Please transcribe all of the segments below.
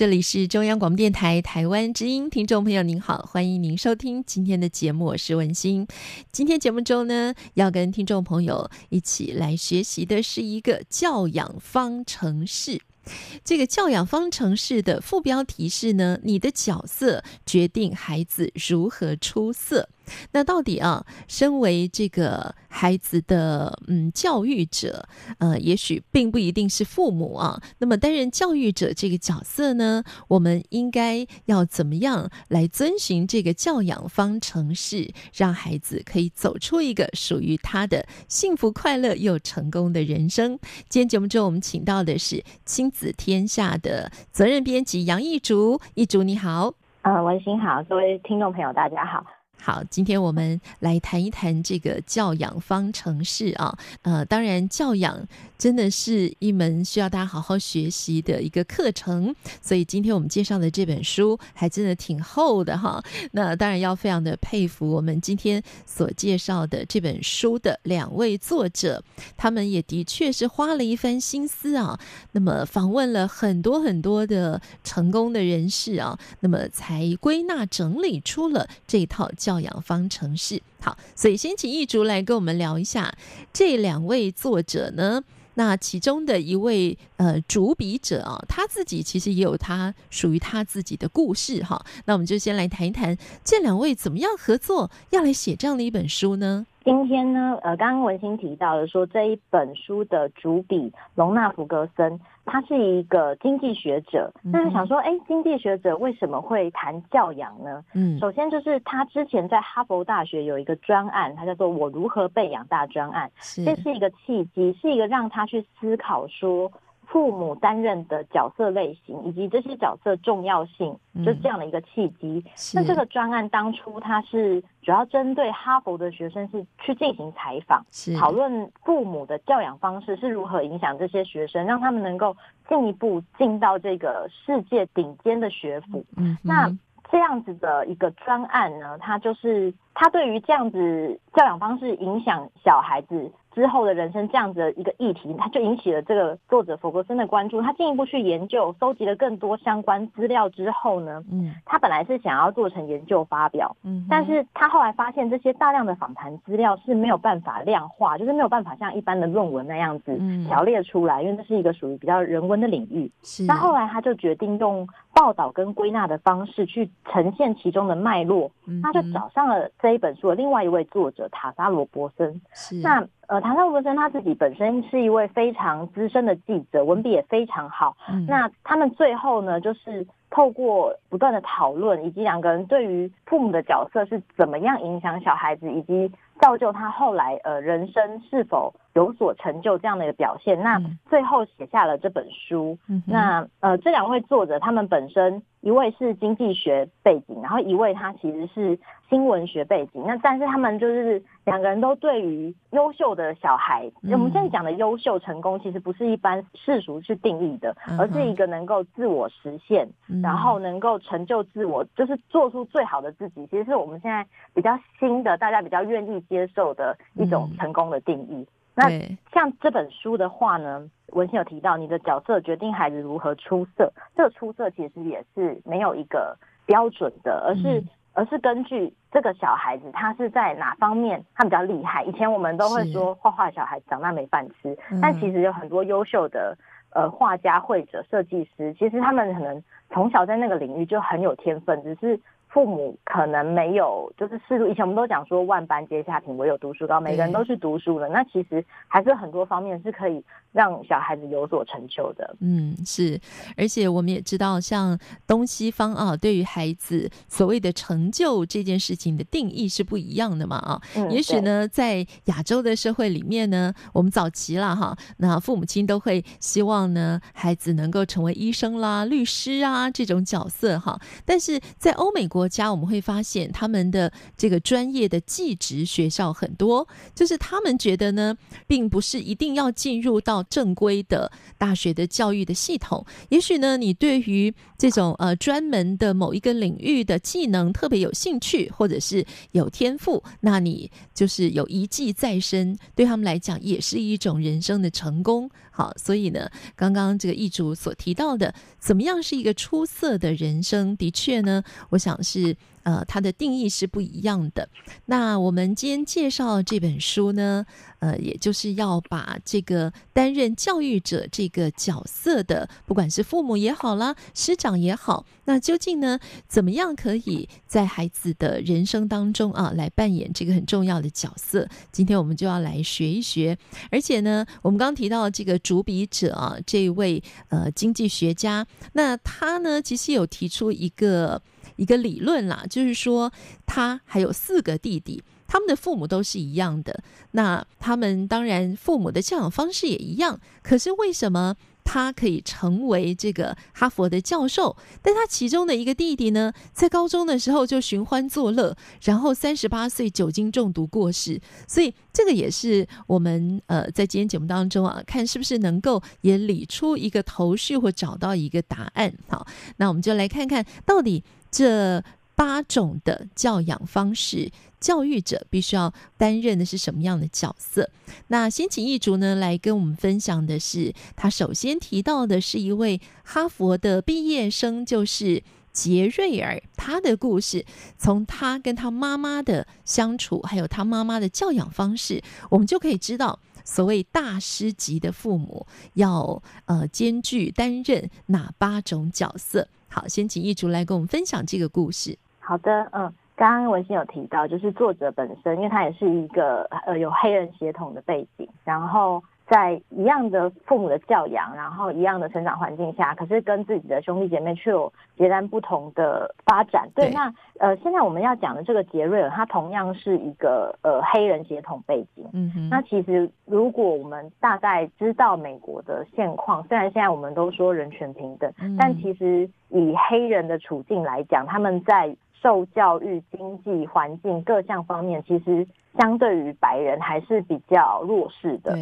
这里是中央广播电台台湾之音，听众朋友您好，欢迎您收听今天的节目，我是文心。今天节目中呢，要跟听众朋友一起来学习的是一个教养方程式。这个教养方程式的副标题是呢，你的角色决定孩子如何出色。那到底啊，身为这个孩子的嗯教育者，呃，也许并不一定是父母啊。那么担任教育者这个角色呢，我们应该要怎么样来遵循这个教养方程式，让孩子可以走出一个属于他的幸福、快乐又成功的人生？今天节目中，我们请到的是亲子天下的责任编辑杨一竹，一竹你好，呃，文心好，各位听众朋友大家好。好，今天我们来谈一谈这个教养方程式啊。呃，当然，教养真的是一门需要大家好好学习的一个课程，所以今天我们介绍的这本书还真的挺厚的哈。那当然要非常的佩服我们今天所介绍的这本书的两位作者，他们也的确是花了一番心思啊。那么访问了很多很多的成功的人士啊，那么才归纳整理出了这套教。养方程式，好，所以先请一竹来跟我们聊一下这两位作者呢。那其中的一位呃主笔者啊，他自己其实也有他属于他自己的故事哈。那我们就先来谈一谈这两位怎么样合作，要来写这样的一本书呢？今天呢，呃，刚刚文心提到了说这一本书的主笔龙纳福格森，他是一个经济学者。那想说，哎，经济学者为什么会谈教养呢？嗯，首先就是他之前在哈佛大学有一个专案，他叫做“我如何被养大”专案，这是一个契机，是一个让他去思考说。父母担任的角色类型以及这些角色重要性，就是这样的一个契机。嗯、那这个专案当初它是主要针对哈佛的学生是去进行采访，讨论父母的教养方式是如何影响这些学生，让他们能够进一步进到这个世界顶尖的学府。嗯，那这样子的一个专案呢，它就是它对于这样子教养方式影响小孩子。之后的人生这样子的一个议题，他就引起了这个作者弗格森的关注。他进一步去研究，收集了更多相关资料之后呢，嗯，他本来是想要做成研究发表，嗯，但是他后来发现这些大量的访谈资料是没有办法量化，就是没有办法像一般的论文那样子条列出来，因为这是一个属于比较人文的领域。是，那后来他就决定用报道跟归纳的方式去呈现其中的脉络，他就找上了这一本书的另外一位作者塔莎罗伯森。那。呃，塔莎罗伯森他自己本身是一位非常资深的记者，文笔也非常好。嗯。那他们最后呢，就是透过不断的讨论，以及两个人对于父母的角色是怎么样影响小孩子，以及造就他后来呃人生是否有所成就这样的一个表现。那最后写下了这本书。嗯。那呃，这两位作者他们本身。一位是经济学背景，然后一位他其实是新闻学背景。那但是他们就是两个人都对于优秀的小孩，嗯、我们现在讲的优秀成功，其实不是一般世俗去定义的，而是一个能够自我实现，嗯、然后能够成就自我，就是做出最好的自己。其实是我们现在比较新的，大家比较愿意接受的一种成功的定义。嗯、那像这本书的话呢？文献有提到，你的角色决定孩子如何出色。这个出色其实也是没有一个标准的，而是而是根据这个小孩子他是在哪方面他比较厉害。以前我们都会说画画小孩长大没饭吃，但其实有很多优秀的呃画家、绘者、设计师，其实他们可能从小在那个领域就很有天分，只是父母可能没有，就是适度。以前我们都讲说万般皆下品，唯有读书高，每个人都是读书的。那其实还是很多方面是可以让小孩子有所成就的。嗯，是。而且我们也知道，像东西方啊，对于孩子所谓的成就这件事情的定义是不一样的嘛啊。嗯，也许呢，在亚洲的社会里面呢，我们早期了哈，那父母亲都会希望呢，孩子能够成为医生啦、律师啊这种角色哈。但是在欧美国。国家我们会发现，他们的这个专业的技职学校很多，就是他们觉得呢，并不是一定要进入到正规的大学的教育的系统。也许呢，你对于这种呃专门的某一个领域的技能特别有兴趣，或者是有天赋，那你就是有一技在身，对他们来讲也是一种人生的成功。好，所以呢，刚刚这个译主所提到的，怎么样是一个出色的人生？的确呢，我想是。呃，它的定义是不一样的。那我们今天介绍这本书呢，呃，也就是要把这个担任教育者这个角色的，不管是父母也好啦，师长也好，那究竟呢，怎么样可以在孩子的人生当中啊，来扮演这个很重要的角色？今天我们就要来学一学。而且呢，我们刚刚提到这个主笔者啊，这位呃经济学家，那他呢，其实有提出一个。一个理论啦，就是说他还有四个弟弟，他们的父母都是一样的。那他们当然父母的教养方式也一样，可是为什么他可以成为这个哈佛的教授？但他其中的一个弟弟呢，在高中的时候就寻欢作乐，然后三十八岁酒精中毒过世。所以这个也是我们呃在今天节目当中啊，看是不是能够也理出一个头绪或找到一个答案。好，那我们就来看看到底。这八种的教养方式，教育者必须要担任的是什么样的角色？那先请一竹呢来跟我们分享的是，他首先提到的是一位哈佛的毕业生，就是杰瑞尔，他的故事，从他跟他妈妈的相处，还有他妈妈的教养方式，我们就可以知道，所谓大师级的父母要呃兼具担任哪八种角色。好，先请易竹来跟我们分享这个故事。好的，嗯，刚刚文心有提到，就是作者本身，因为他也是一个呃有黑人血统的背景，然后在一样的父母的教养，然后一样的成长环境下，可是跟自己的兄弟姐妹却有截然不同的发展。对，对那呃，现在我们要讲的这个杰瑞尔，他同样是一个呃黑人血统背景。嗯哼，那其实如果我们大概知道美国的现况，虽然现在我们都说人权平等，嗯、但其实。以黑人的处境来讲，他们在受教育、经济环境各项方面，其实相对于白人还是比较弱势的。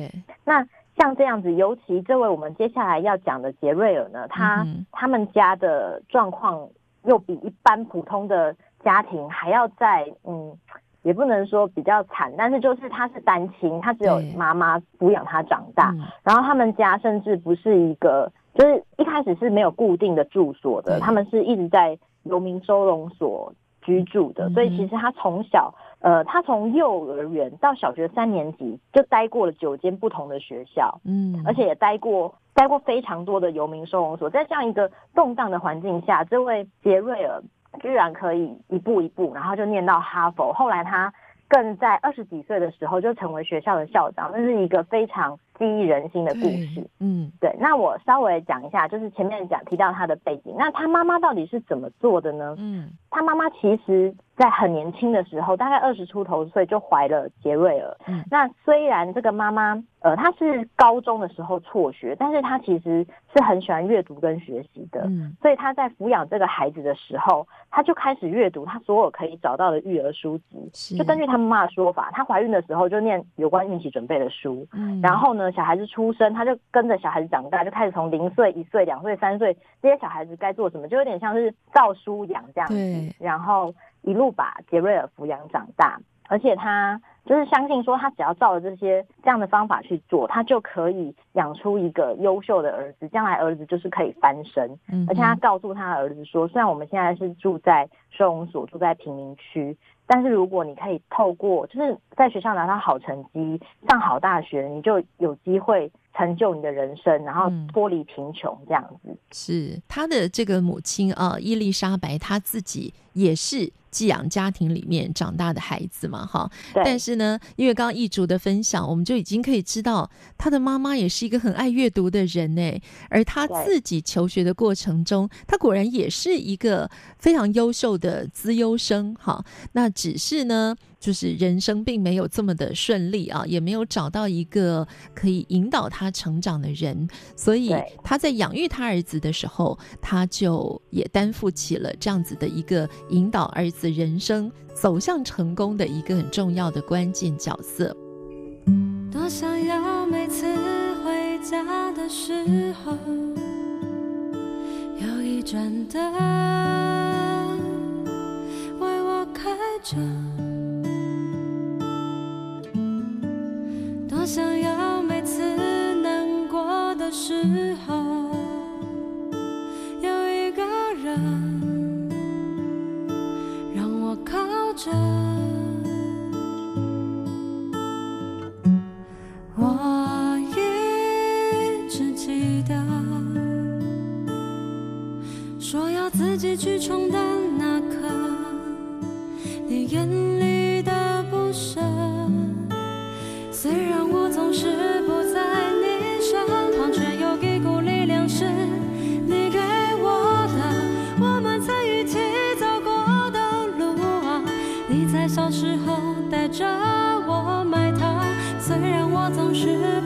那像这样子，尤其这位我们接下来要讲的杰瑞尔呢，他、嗯、他们家的状况又比一般普通的家庭还要在嗯，也不能说比较惨，但是就是他是单亲，他只有妈妈抚养他长大，然后他们家甚至不是一个。就是一开始是没有固定的住所的，他们是一直在游民收容所居住的，所以其实他从小，呃，他从幼儿园到小学三年级就待过了九间不同的学校，嗯，而且也待过待过非常多的游民收容所，在这样一个动荡的环境下，这位杰瑞尔居然可以一步一步，然后就念到哈佛，后来他更在二十几岁的时候就成为学校的校长，那是一个非常。激励人心的故事，嗯，对。那我稍微讲一下，就是前面讲提到他的背景，那他妈妈到底是怎么做的呢？嗯，他妈妈其实在很年轻的时候，大概二十出头岁就怀了杰瑞尔。嗯，那虽然这个妈妈，呃，她是高中的时候辍学，但是她其实是很喜欢阅读跟学习的。嗯，所以她在抚养这个孩子的时候，她就开始阅读她所有可以找到的育儿书籍。就根据他妈妈的说法，她怀孕的时候就念有关孕期准备的书。嗯，然后呢，小孩子出生，他就跟着小孩子长大，就开始从零岁、一岁、两岁、三岁这些小孩子该做什么，就有点像是照书养这样子，然后一路把杰瑞尔抚养长大，而且他就是相信说，他只要照着这些这样的方法去做，他就可以养出一个优秀的儿子，将来儿子就是可以翻身。嗯，而且他告诉他儿子说，虽然我们现在是住在收容所，住在贫民区。但是如果你可以透过就是在学校拿到好成绩，上好大学，你就有机会成就你的人生，然后脱离贫穷这样子。是他的这个母亲啊，伊丽莎白，她自己也是寄养家庭里面长大的孩子嘛，哈。但是呢，因为刚刚易竹的分享，我们就已经可以知道，他的妈妈也是一个很爱阅读的人呢。而他自己求学的过程中，他果然也是一个非常优秀的资优生，哈。那只是呢。就是人生并没有这么的顺利啊，也没有找到一个可以引导他成长的人，所以他在养育他儿子的时候，他就也担负起了这样子的一个引导儿子人生走向成功的一个很重要的关键角色。多想要每次回家的时候，有一盏灯为我开着。多想要每次难过的时候，有一个人靠着。我一直记得，说要自己去冲的那刻，你眼里的不舍。虽然我总是不在着我买糖。虽然我总是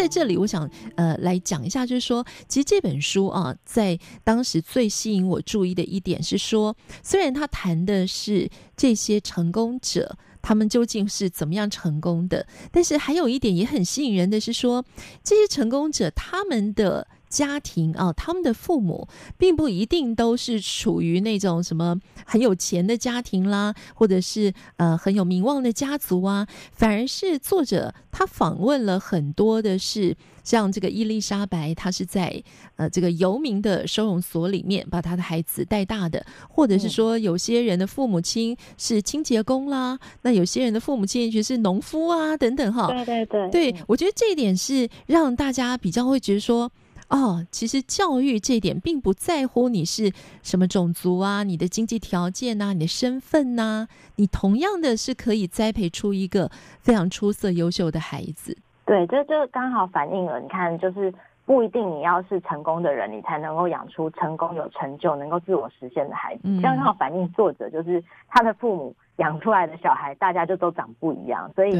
在这里，我想呃来讲一下，就是说，其实这本书啊，在当时最吸引我注意的一点是说，虽然他谈的是这些成功者，他们究竟是怎么样成功的，但是还有一点也很吸引人的是说，这些成功者他们的。家庭啊，他们的父母并不一定都是处于那种什么很有钱的家庭啦，或者是呃很有名望的家族啊，反而是作者他访问了很多的是像这个伊丽莎白，她是在呃这个游民的收容所里面把她的孩子带大的，或者是说有些人的父母亲是清洁工啦，那有些人的父母亲也许是农夫啊等等哈，对对对，对我觉得这一点是让大家比较会觉得说。哦，其实教育这一点并不在乎你是什么种族啊，你的经济条件呐、啊，你的身份呐、啊，你同样的是可以栽培出一个非常出色、优秀的孩子。对，这就刚好反映了，你看，就是不一定你要是成功的人，你才能够养出成功、有成就、能够自我实现的孩子。这样刚好反映作者就是他的父母养出来的小孩，大家就都长不一样，所以。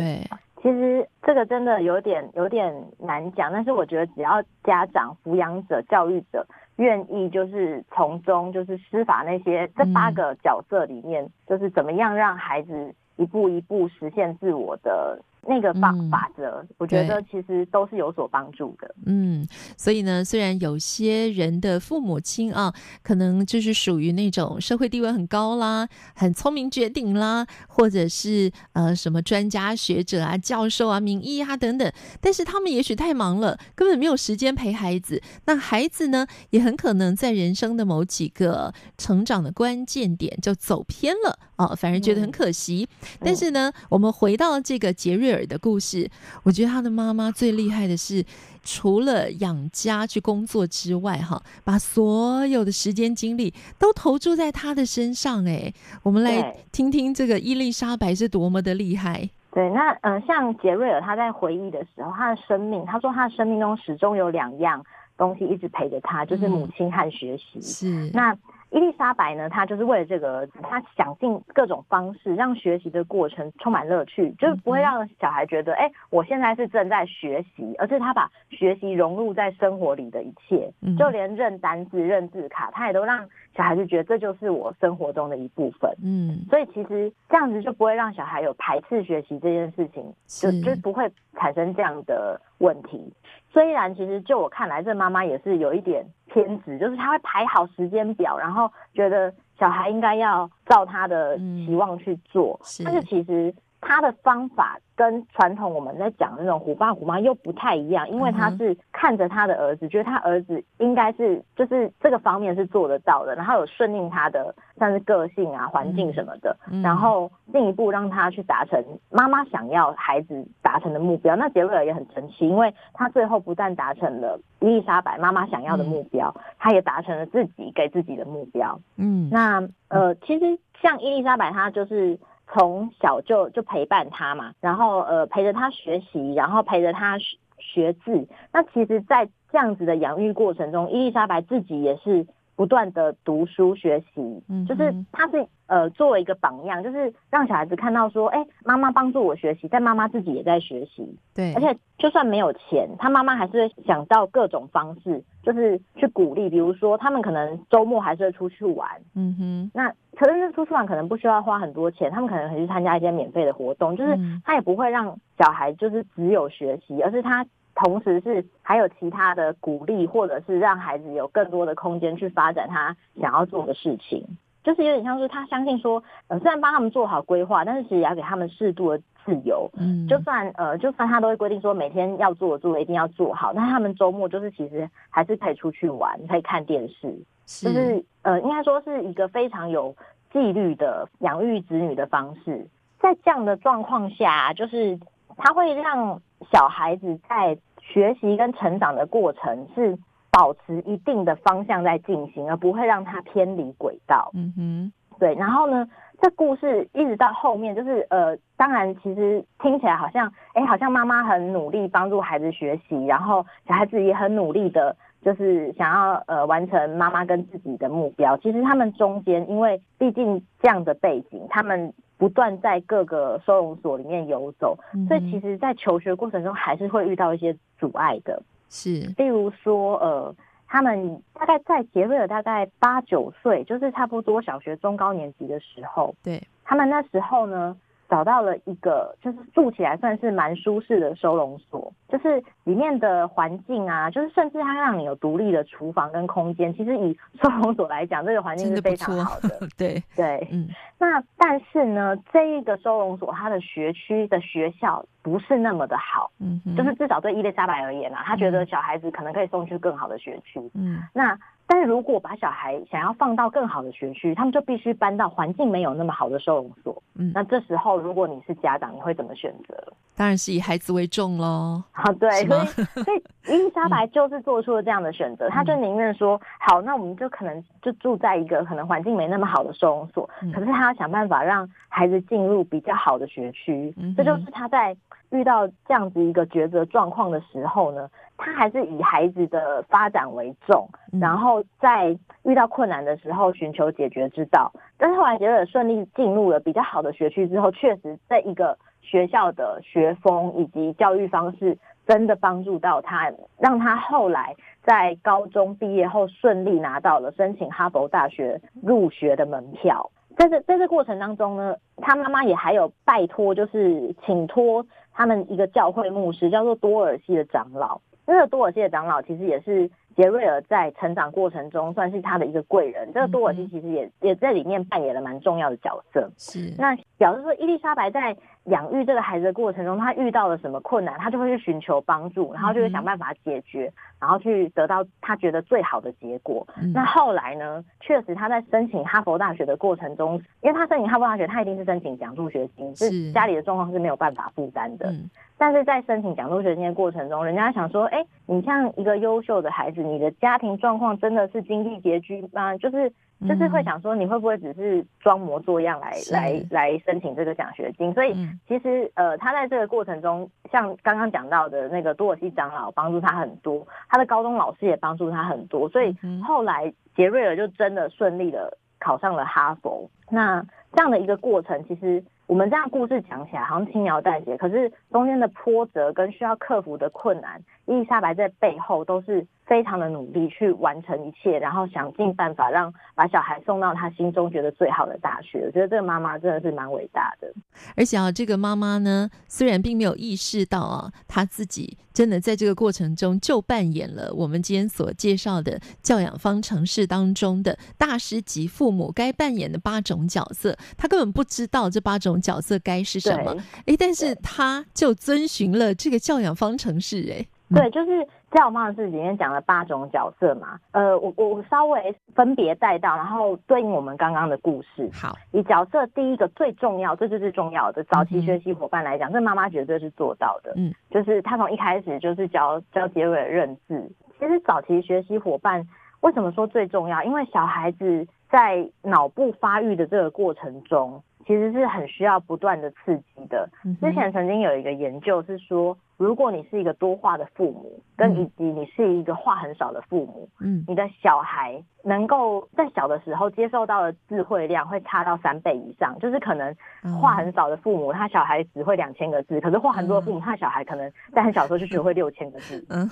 其实这个真的有点有点难讲，但是我觉得只要家长、抚养者、教育者愿意，就是从中就是施法那些这八个角色里面，嗯、就是怎么样让孩子一步一步实现自我的。那个方法则，嗯、我觉得其实都是有所帮助的。嗯，所以呢，虽然有些人的父母亲啊，可能就是属于那种社会地位很高啦、很聪明绝顶啦，或者是呃什么专家学者啊、教授啊、名医啊等等，但是他们也许太忙了，根本没有时间陪孩子。那孩子呢，也很可能在人生的某几个成长的关键点就走偏了啊，反而觉得很可惜。嗯、但是呢，嗯、我们回到这个杰瑞尔的故事，我觉得他的妈妈最厉害的是，除了养家去工作之外，哈，把所有的时间精力都投注在他的身上。哎，我们来听听这个伊丽莎白是多么的厉害。对，那嗯、呃，像杰瑞尔他在回忆的时候，他的生命，他说他的生命中始终有两样东西一直陪着他，就是母亲和学习。嗯、是那。伊丽莎白呢，她就是为了这个儿子，她想尽各种方式让学习的过程充满乐趣，就是不会让小孩觉得，哎、欸，我现在是正在学习，而是她把学习融入在生活里的一切，就连认单字、认字卡，她也都让小孩子觉得这就是我生活中的一部分。嗯，所以其实这样子就不会让小孩有排斥学习这件事情，就就不会产生这样的问题。虽然其实就我看来，这妈妈也是有一点偏执，就是她会排好时间表，然后觉得小孩应该要照她的期望去做，嗯、是。但是其实她的方法。跟传统我们在讲的那种虎爸虎妈又不太一样，因为他是看着他的儿子，觉得他儿子应该是就是这个方面是做得到的，然后有顺应他的像是个性啊、环境什么的，嗯、然后进一步让他去达成妈妈想要孩子达成的目标。那杰瑞尔也很神奇，因为他最后不但达成了伊丽莎白妈妈想要的目标，嗯、他也达成了自己给自己的目标。嗯，那呃，其实像伊丽莎白，她就是。从小就就陪伴他嘛，然后呃陪着他学习，然后陪着他学学字。那其实，在这样子的养育过程中，伊丽莎白自己也是不断的读书学习，嗯，就是他是呃作为一个榜样，就是让小孩子看到说，哎，妈妈帮助我学习，但妈妈自己也在学习，对，而且就算没有钱，他妈妈还是会想到各种方式，就是去鼓励，比如说他们可能周末还是会出去玩，嗯哼，那。可是那出去玩可能不需要花很多钱，他们可能去参加一些免费的活动，就是他也不会让小孩就是只有学习，而是他同时是还有其他的鼓励，或者是让孩子有更多的空间去发展他想要做的事情，就是有点像是他相信说，呃，虽然帮他们做好规划，但是其实也要给他们适度的自由，嗯，就算呃，就算他都会规定说每天要做的做的一定要做好，但他们周末就是其实还是可以出去玩，可以看电视。就是呃，应该说是一个非常有纪律的养育子女的方式。在这样的状况下，就是他会让小孩子在学习跟成长的过程是保持一定的方向在进行，而不会让它偏离轨道。嗯哼，对。然后呢，这故事一直到后面，就是呃，当然其实听起来好像，哎，好像妈妈很努力帮助孩子学习，然后小孩子也很努力的。就是想要呃完成妈妈跟自己的目标，其实他们中间，因为毕竟这样的背景，他们不断在各个收容所里面游走，所以其实，在求学过程中还是会遇到一些阻碍的。是，例如说呃，他们大概在杰瑞尔大概八九岁，就是差不多小学中高年级的时候，对，他们那时候呢。找到了一个，就是住起来算是蛮舒适的收容所，就是里面的环境啊，就是甚至它让你有独立的厨房跟空间。其实以收容所来讲，这个环境是非常好的。的 对对，嗯。那但是呢，这一个收容所它的学区的学校不是那么的好，嗯哼，就是至少对伊丽莎白而言啊，她觉得小孩子可能可以送去更好的学区，嗯。那但是如果把小孩想要放到更好的学区，他们就必须搬到环境没有那么好的收容所。嗯，那这时候如果你是家长，你会怎么选择？当然是以孩子为重喽。好，对，所以所以 伊丽莎白就是做出了这样的选择，她、嗯、就宁愿说好，那我们就可能就住在一个可能环境没那么好的收容所，嗯、可是她要想办法让孩子进入比较好的学区。嗯，这就是她在遇到这样子一个抉择状况的时候呢。他还是以孩子的发展为重，然后在遇到困难的时候寻求解决之道。但是后来杰瑞尔顺利进入了比较好的学区之后，确实这一个学校的学风以及教育方式真的帮助到他，让他后来在高中毕业后顺利拿到了申请哈佛大学入学的门票。在这在这过程当中呢，他妈妈也还有拜托，就是请托他们一个教会牧师，叫做多尔西的长老。这个多尔西的长老其实也是杰瑞尔在成长过程中算是他的一个贵人。这个多尔西其实也也在里面扮演了蛮重要的角色。是，那表示说伊丽莎白在养育这个孩子的过程中，她遇到了什么困难，她就会去寻求帮助，然后就会想办法解决，然后去得到他觉得最好的结果。那后来呢，确实他在申请哈佛大学的过程中，因为他申请哈佛大学，他一定是申请奖助学金，是家里的状况是没有办法负担的。但是在申请奖助学金的过程中，人家想说，哎，你像一个优秀的孩子，你的家庭状况真的是经济拮据吗？就是就是会想说，你会不会只是装模作样来来来申请这个奖学金？所以其实呃，他在这个过程中，像刚刚讲到的那个多尔西长老帮助他很多，他的高中老师也帮助他很多，所以后来杰瑞尔就真的顺利的考上了哈佛。那这样的一个过程，其实。我们这样故事讲起来好像轻描淡写，可是中间的波折跟需要克服的困难，伊丽莎白在背后都是非常的努力去完成一切，然后想尽办法让把小孩送到他心中觉得最好的大学。我觉得这个妈妈真的是蛮伟大的。而且啊，这个妈妈呢，虽然并没有意识到啊，她自己真的在这个过程中就扮演了我们今天所介绍的教养方程式当中的大师级父母该扮演的八种角色，她根本不知道这八种角色该是什么。哎，但是她就遵循了这个教养方程式。哎，对，就是。教养方程式里面讲了八种角色嘛，呃，我我稍微分别带到，然后对应我们刚刚的故事。好，以角色第一个最重要，这就是最重要的早期学习伙伴来讲，嗯、这妈妈绝对是做到的。嗯，就是她从一开始就是教教杰瑞尔认字。其实早期学习伙伴为什么说最重要？因为小孩子在脑部发育的这个过程中，其实是很需要不断的刺激的。之前曾经有一个研究是说。如果你是一个多话的父母，跟以及你是一个话很少的父母，嗯，你的小孩能够在小的时候接受到的智慧量会差到三倍以上。就是可能话很少的父母，他小孩只会两千个字，可是话很多的父母，他小孩可能在很小的时候就学会六千个字。嗯，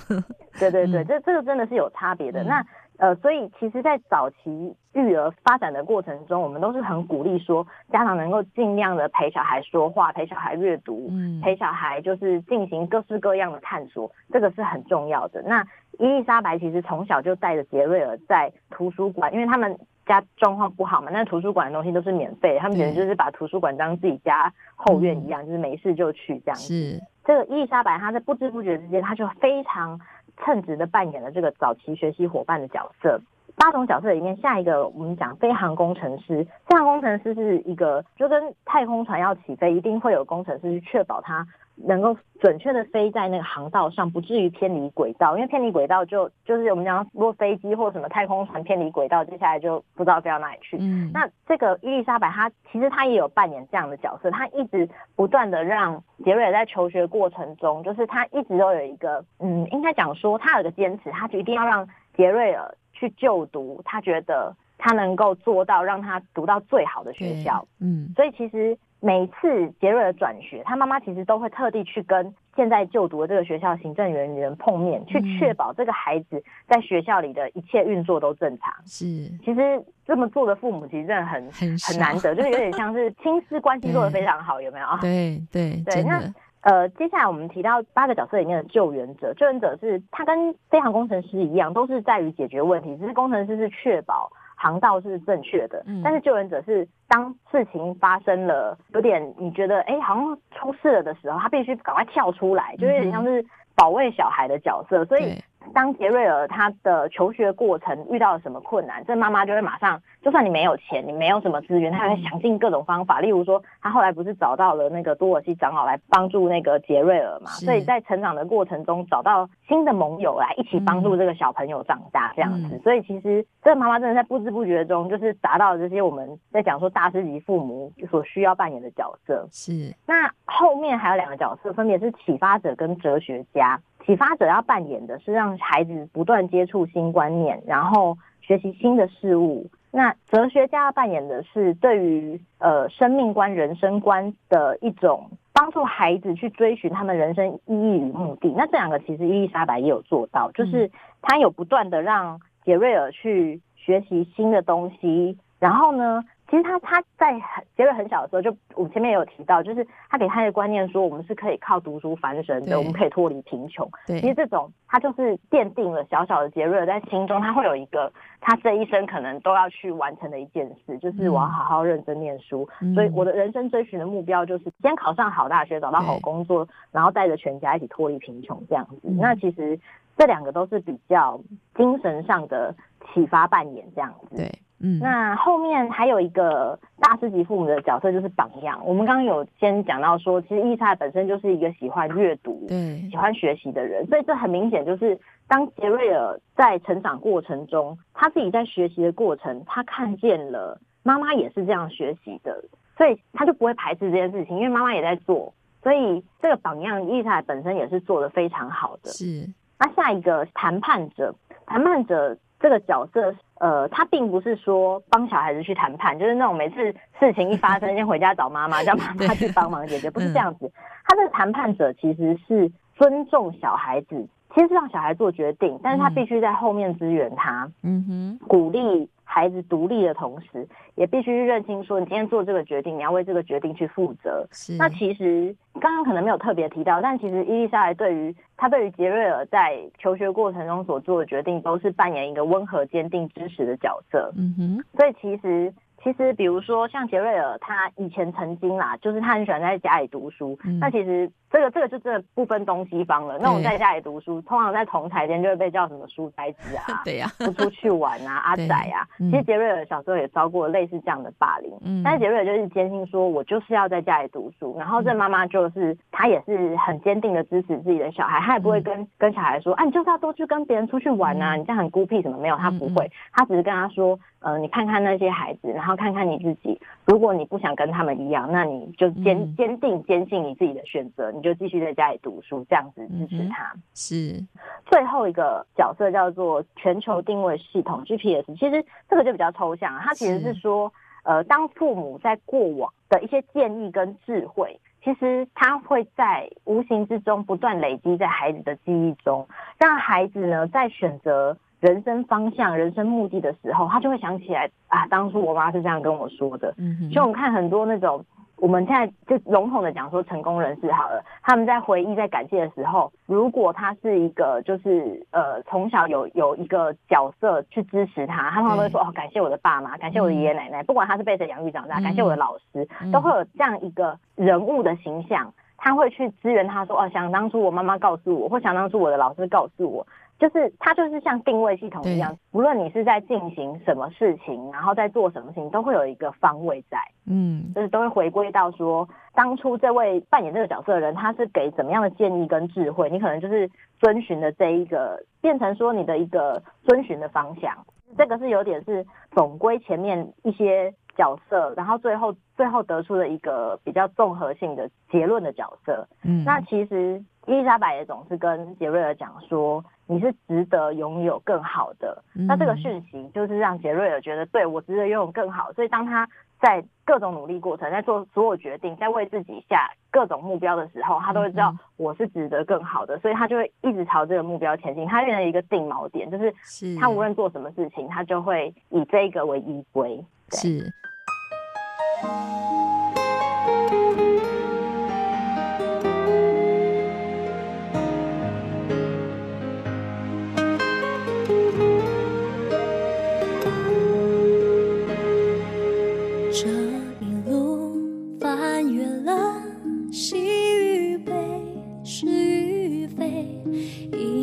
对对对，这这个真的是有差别的。那。呃，所以其实，在早期育儿发展的过程中，我们都是很鼓励说，家长能够尽量的陪小孩说话，陪小孩阅读，嗯，陪小孩就是进行各式各样的探索，这个是很重要的。那伊丽莎白其实从小就带着杰瑞尔在图书馆，因为他们家状况不好嘛，那图书馆的东西都是免费，他们简直就是把图书馆当自己家后院一样，嗯，就是没事就去这样子。是这个伊丽莎白，她在不知不觉之间，她就非常。称职的扮演了这个早期学习伙伴的角色。八种角色里面，下一个我们讲飞航工程师。飞航工程师是一个，就跟太空船要起飞，一定会有工程师去确保它。能够准确的飞在那个航道上，不至于偏离轨道。因为偏离轨道就就是我们讲，如果飞机或什么太空船偏离轨道，接下来就不知道飞到哪里去。嗯，那这个伊丽莎白她其实她也有扮演这样的角色，她一直不断的让杰瑞尔在求学过程中，就是她一直都有一个，嗯，应该讲说她有个坚持，她就一定要让杰瑞尔去就读，她觉得他能够做到让他读到最好的学校。嗯，所以其实。每一次杰瑞的转学，他妈妈其实都会特地去跟现在就读的这个学校行政人员碰面，去确保这个孩子在学校里的一切运作都正常。是，其实这么做的父母其实真的很很很难得，就是有点像是亲师关系做的非常好，有没有？对对对。那呃，接下来我们提到八个角色里面的救援者，救援者是他跟飞航工程师一样，都是在于解决问题，只是工程师是确保。航道是正确的，但是救援者是当事情发生了，有点你觉得哎、欸，好像出事了的时候，他必须赶快跳出来，就有点像是保卫小孩的角色，所以。当杰瑞尔他的求学过程遇到了什么困难，这妈妈就会马上，就算你没有钱，你没有什么资源，他会想尽各种方法。例如说，他后来不是找到了那个多尔西长老来帮助那个杰瑞尔嘛？所以在成长的过程中找到新的盟友来一起帮助这个小朋友长大，这样子。嗯、所以其实这个妈妈真的在不知不觉中，就是达到了这些我们在讲说大师级父母所需要扮演的角色。是。那后面还有两个角色，分别是启发者跟哲学家。启发者要扮演的是让孩子不断接触新观念，然后学习新的事物。那哲学家要扮演的是对于呃生命观、人生观的一种帮助孩子去追寻他们人生意义与目的。那这两个其实伊丽莎白也有做到，就是他有不断的让杰瑞尔去学习新的东西，然后呢，其实他他在很杰瑞很小的时候，就我们前面也有提到，就是他给他的观念说，我们是可以靠读书翻身的，我们可以脱离贫穷。对，其实这种他就是奠定了小小的杰瑞尔在心中，他会有一个他这一生可能都要去完成的一件事，就是我要好好认真念书。嗯、所以我的人生追寻的目标就是先考上好大学，找到好工作，然后带着全家一起脱离贫穷这样子。嗯、那其实这两个都是比较精神上的启发扮演这样子。对。嗯，那后面还有一个大师级父母的角色就是榜样。我们刚刚有先讲到说，其实伊丽莎本身就是一个喜欢阅读、对，喜欢学习的人，所以这很明显就是当杰瑞尔在成长过程中，他自己在学习的过程，他看见了妈妈也是这样学习的，所以他就不会排斥这件事情，因为妈妈也在做，所以这个榜样伊丽莎本身也是做的非常好的。是，那下一个谈判者，谈判者这个角色。呃，他并不是说帮小孩子去谈判，就是那种每次事情一发生，先回家找妈妈，叫妈妈去帮忙解决，不是这样子。嗯、他的谈判者其实是尊重小孩子，其实是让小孩做决定，但是他必须在后面支援他，嗯哼，鼓励。孩子独立的同时，也必须认清说，你今天做这个决定，你要为这个决定去负责。是。那其实刚刚可能没有特别提到，但其实伊丽莎白对于他对于杰瑞尔在求学过程中所做的决定，都是扮演一个温和、坚定、支持的角色。嗯哼。所以其实。其实，比如说像杰瑞尔，他以前曾经啦，就是他很喜欢在家里读书。嗯、那其实这个这个就真的不分东西方了。那种在家里读书，通常在同台间就会被叫什么书呆子啊，对呀，不出去玩啊，阿仔啊。嗯、其实杰瑞尔小时候也遭过类似这样的霸凌。嗯。但是杰瑞尔就是坚信说，我就是要在家里读书。然后这妈妈就是她也是很坚定的支持自己的小孩，她也不会跟、嗯、跟小孩说，啊，你就是要多去跟别人出去玩啊，嗯、你这样很孤僻什么没有？她不会，她只是跟他说。呃，你看看那些孩子，然后看看你自己。如果你不想跟他们一样，那你就坚坚定坚信你自己的选择，你就继续在家里读书，这样子支持他。嗯、是最后一个角色叫做全球定位系统 GPS，其实这个就比较抽象，它其实是说，是呃，当父母在过往的一些建议跟智慧，其实他会在无形之中不断累积在孩子的记忆中，让孩子呢在选择。人生方向、人生目的的时候，他就会想起来啊，当初我妈是这样跟我说的。嗯哼，所以我们看很多那种，我们现在就笼统的讲说成功人士好了，他们在回忆、在感谢的时候，如果他是一个就是呃从小有有一个角色去支持他，他通常都会说哦，感谢我的爸妈，感谢我的爷爷奶奶，不管他是被谁养育长大，感谢我的老师，都会有这样一个人物的形象，他会去支援他说哦，想当初我妈妈告诉我，或想当初我的老师告诉我。就是它就是像定位系统一样，无论你是在进行什么事情，然后在做什么事情，都会有一个方位在，嗯，就是都会回归到说，当初这位扮演这个角色的人，他是给怎么样的建议跟智慧，你可能就是遵循的这一个，变成说你的一个遵循的方向。这个是有点是总归前面一些角色，然后最后最后得出的一个比较综合性的结论的角色。嗯，那其实伊丽莎白也总是跟杰瑞尔讲说。你是值得拥有更好的，那这个讯息就是让杰瑞尔觉得，对，我值得拥有更好。所以当他在各种努力过程，在做所有决定，在为自己下各种目标的时候，他都会知道我是值得更好的，所以他就会一直朝这个目标前进。他变成一个定锚点，就是他无论做什么事情，他就会以这个为依归。是。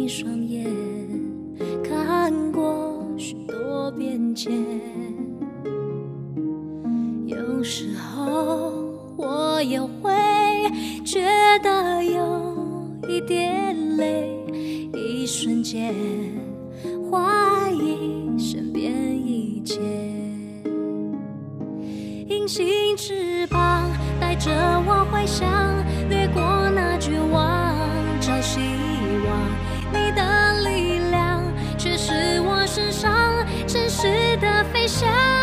双眼，看过许多变迁。有时候我也会觉得有一点累，一瞬间怀疑身边一切。隐形翅膀带着我回想。伤。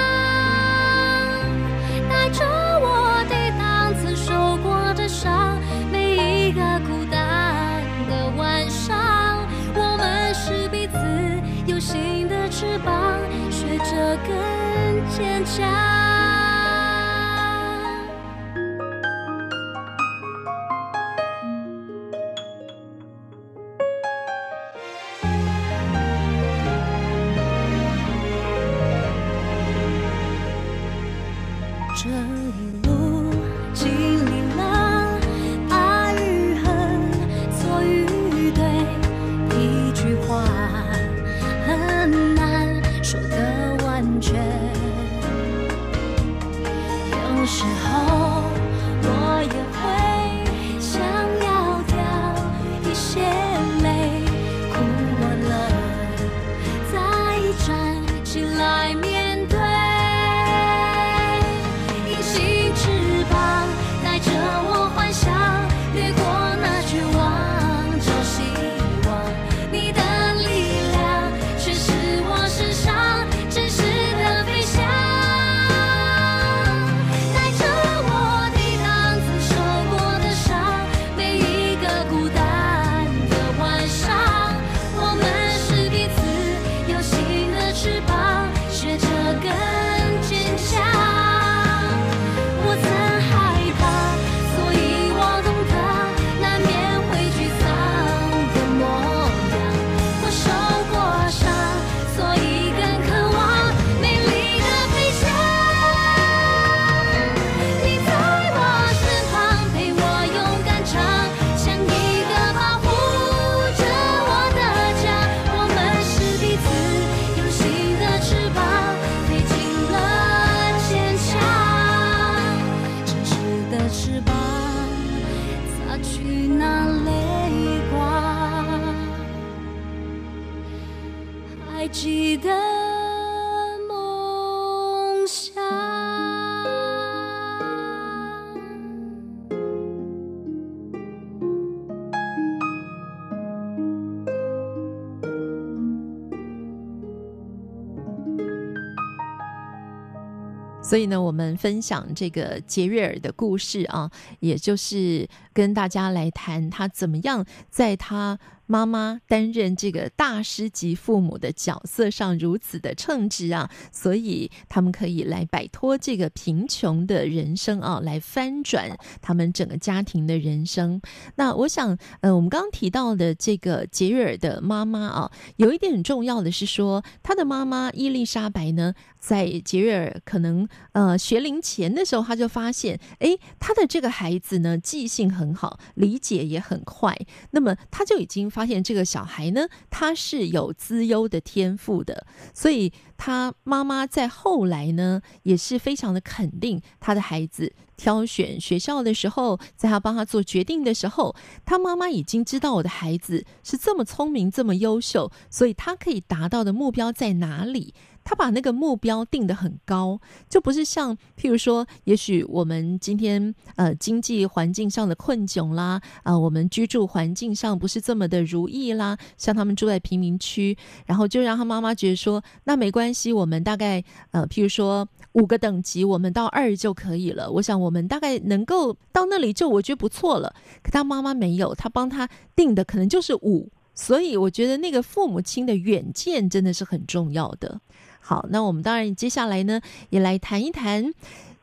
所以呢，我们分享这个杰瑞尔的故事啊，也就是跟大家来谈他怎么样在他。妈妈担任这个大师级父母的角色上如此的称职啊，所以他们可以来摆脱这个贫穷的人生啊，来翻转他们整个家庭的人生。那我想，呃，我们刚刚提到的这个杰瑞尔的妈妈啊，有一点很重要的是说，他的妈妈伊丽莎白呢，在杰瑞尔可能呃学龄前的时候，他就发现，诶，他的这个孩子呢，记性很很好，理解也很快，那么他就已经。发现这个小孩呢，他是有资优的天赋的，所以他妈妈在后来呢，也是非常的肯定他的孩子。挑选学校的时候，在他帮他做决定的时候，他妈妈已经知道我的孩子是这么聪明、这么优秀，所以他可以达到的目标在哪里？他把那个目标定得很高，就不是像譬如说，也许我们今天呃经济环境上的困窘啦，啊、我们居住环境上不是这么的如意啦，像他们住在贫民区，然后就让他妈妈觉得说，那没关系，我们大概呃譬如说五个等级，我们到二就可以了。我想我们大概能够到那里就我觉得不错了。可他妈妈没有，他帮他定的可能就是五，所以我觉得那个父母亲的远见真的是很重要的。好，那我们当然接下来呢，也来谈一谈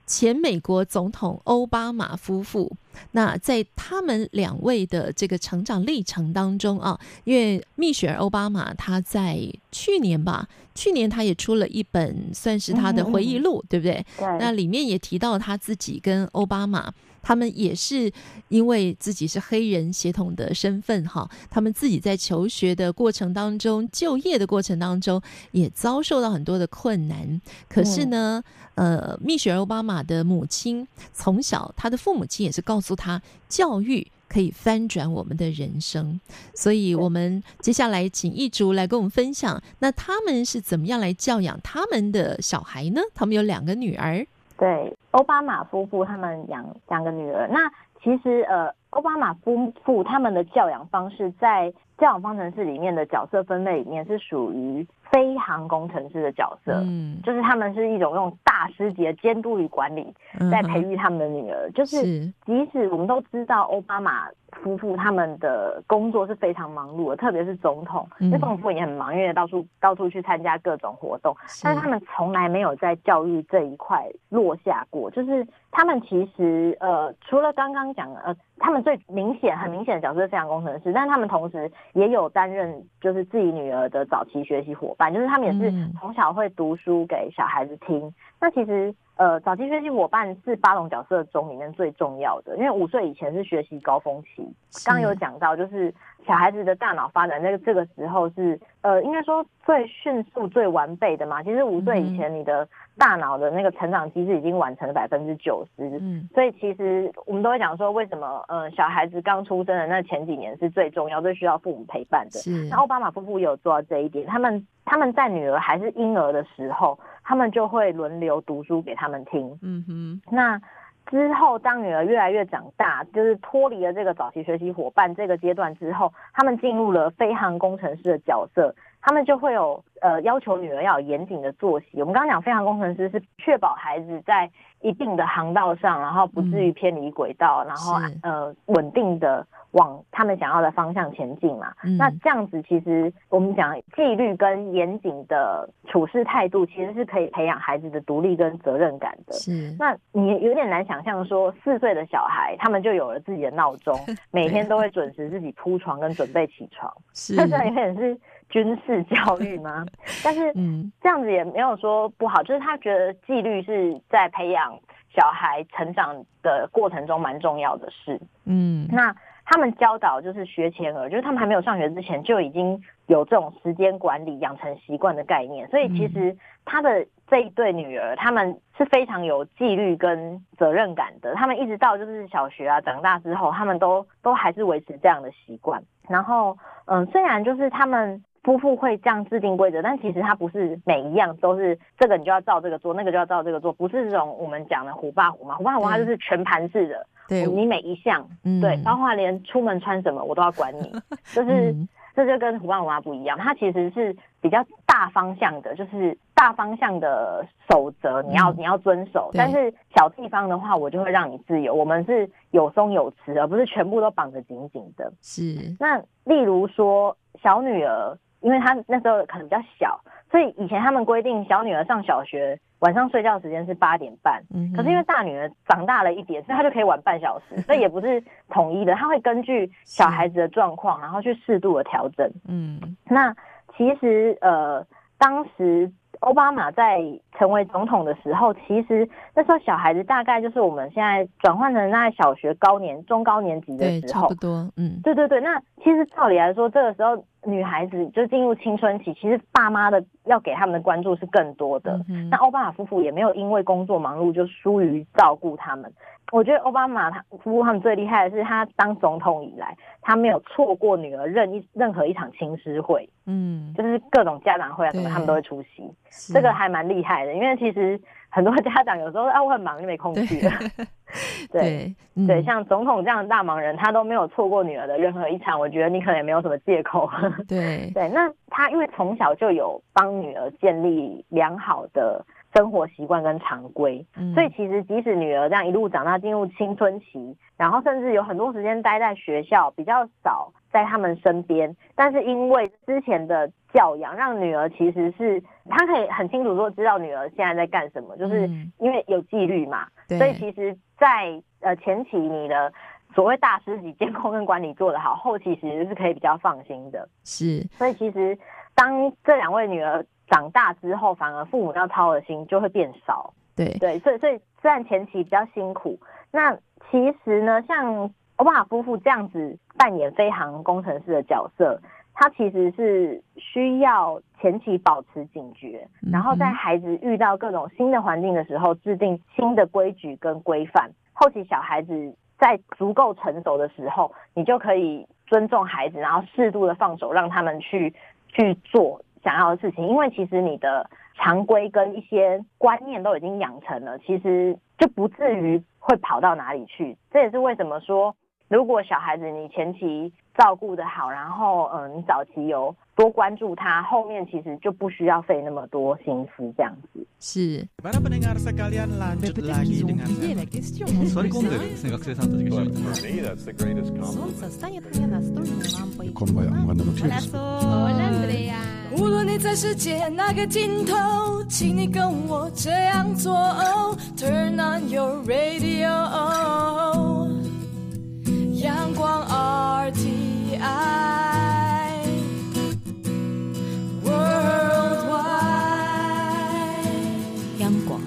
前美国总统奥巴马夫妇。那在他们两位的这个成长历程当中啊，因为蜜雪儿奥巴马他在去年吧，去年他也出了一本算是他的回忆录，嗯、对不对？对。那里面也提到他自己跟奥巴马。他们也是因为自己是黑人血统的身份，哈，他们自己在求学的过程当中、就业的过程当中，也遭受到很多的困难。可是呢，呃，蜜雪儿·欧巴马的母亲从小，他的父母亲也是告诉他，教育可以翻转我们的人生。所以，我们接下来请一竹来跟我们分享，那他们是怎么样来教养他们的小孩呢？他们有两个女儿。对，欧巴马夫妇他们养两个女儿。那其实呃，欧巴马夫妇他们的教养方式，在教养方程式里面的角色分类里面是属于飞航工程师的角色。嗯，就是他们是一种用大师级的监督与管理，在培育他们的女儿。嗯、就是即使我们都知道奥巴马。夫妇他们的工作是非常忙碌的，特别是总统，那总统夫也很忙，因为到处到处去参加各种活动，但是他们从来没有在教育这一块落下过。就是他们其实呃，除了刚刚讲的呃，他们最明显、很明显的角色是飞航工程师，但是他们同时也有担任就是自己女儿的早期学习伙伴，就是他们也是从小会读书给小孩子听。那其实。呃，早期学习伙伴是八种角色中里面最重要的，因为五岁以前是学习高峰期。刚刚有讲到，就是小孩子的大脑发展，那个这个时候是呃，应该说最迅速、最完备的嘛。其实五岁以前，你的大脑的那个成长机制已经完成了百分之九十。嗯，所以其实我们都会讲说，为什么呃，小孩子刚出生的那前几年是最重要、最需要父母陪伴的。是。那奥巴马夫妇也有做到这一点，他们他们在女儿还是婴儿的时候。他们就会轮流读书给他们听。嗯哼，那之后当女儿越来越长大，就是脱离了这个早期学习伙伴这个阶段之后，他们进入了飞航工程师的角色。他们就会有呃要求女儿要有严谨的作息。我们刚刚讲飞航工程师是确保孩子在一定的航道上，然后不至于偏离轨道，嗯、然后呃稳定的。往他们想要的方向前进嘛。嗯、那这样子，其实我们讲纪律跟严谨的处事态度，其实是可以培养孩子的独立跟责任感的。是。那你有点难想象说，四岁的小孩他们就有了自己的闹钟，每天都会准时自己铺床跟准备起床。是。这有点是军事教育吗？但是，嗯，这样子也没有说不好，就是他觉得纪律是在培养小孩成长的过程中蛮重要的事。嗯。那。他们教导就是学前儿，就是他们还没有上学之前就已经有这种时间管理、养成习惯的概念。所以其实他的这一对女儿，他们是非常有纪律跟责任感的。他们一直到就是小学啊长大之后，他们都都还是维持这样的习惯。然后，嗯，虽然就是他们夫妇会这样制定规则，但其实它不是每一样都是这个你就要照这个做，那个就要照这个做，不是这种我们讲的虎爸虎妈，虎爸虎妈就是全盘式的，对，你每一项，嗯、对，包括连出门穿什么我都要管你，就是。嗯这就跟虎爸虎妈不一样，它其实是比较大方向的，就是大方向的守则，你要、嗯、你要遵守。但是小地方的话，我就会让你自由。我们是有松有弛，而不是全部都绑得紧紧的。是。那例如说小女儿，因为他那时候可能比较小，所以以前他们规定小女儿上小学。晚上睡觉时间是八点半，嗯，可是因为大女儿长大了一点，所以她就可以晚半小时，所以也不是统一的，他会根据小孩子的状况，然后去适度的调整。嗯，那其实呃，当时奥巴马在成为总统的时候，其实那时候小孩子大概就是我们现在转换成那小学高年、中高年级的时候，差不多。嗯，对对对，那其实照理来说，这个时候。女孩子就进入青春期，其实爸妈的要给他们的关注是更多的。嗯、那奥巴马夫妇也没有因为工作忙碌就疏于照顾他们。我觉得奥巴马他夫妇他们最厉害的是，他当总统以来，他没有错过女儿任一任何一场亲师会。嗯，就是各种家长会啊什么，他们都会出席。这个还蛮厉害的，因为其实很多家长有时候啊，我很忙就没空去了。对 对，像总统这样的大忙人，他都没有错过女儿的任何一场。我觉得你可能也没有什么借口。对 对，那他因为从小就有帮女儿建立良好的生活习惯跟常规，嗯、所以其实即使女儿这样一路长大进入青春期，然后甚至有很多时间待在学校，比较少在他们身边，但是因为之前的教养，让女儿其实是她可以很清楚说知道女儿现在在干什么，就是因为有纪律嘛，嗯、所以其实。在呃前期，你的所谓大师级监控跟管理做得好，后期其实是可以比较放心的。是，所以其实当这两位女儿长大之后，反而父母要操的心就会变少。对对，所以所以虽然前期比较辛苦，那其实呢，像欧巴马夫妇这样子扮演飞航工程师的角色。他其实是需要前期保持警觉，然后在孩子遇到各种新的环境的时候，制定新的规矩跟规范。后期小孩子在足够成熟的时候，你就可以尊重孩子，然后适度的放手，让他们去去做想要的事情。因为其实你的常规跟一些观念都已经养成了，其实就不至于会跑到哪里去。这也是为什么说，如果小孩子你前期照顾得好，然后嗯，你早期有多关注他，后面其实就不需要费那么多心思这样子。是。无论你在世界哪个尽头，请你跟我这样做。Turn on your radio，阳光 RT。爱，Worldwide，央广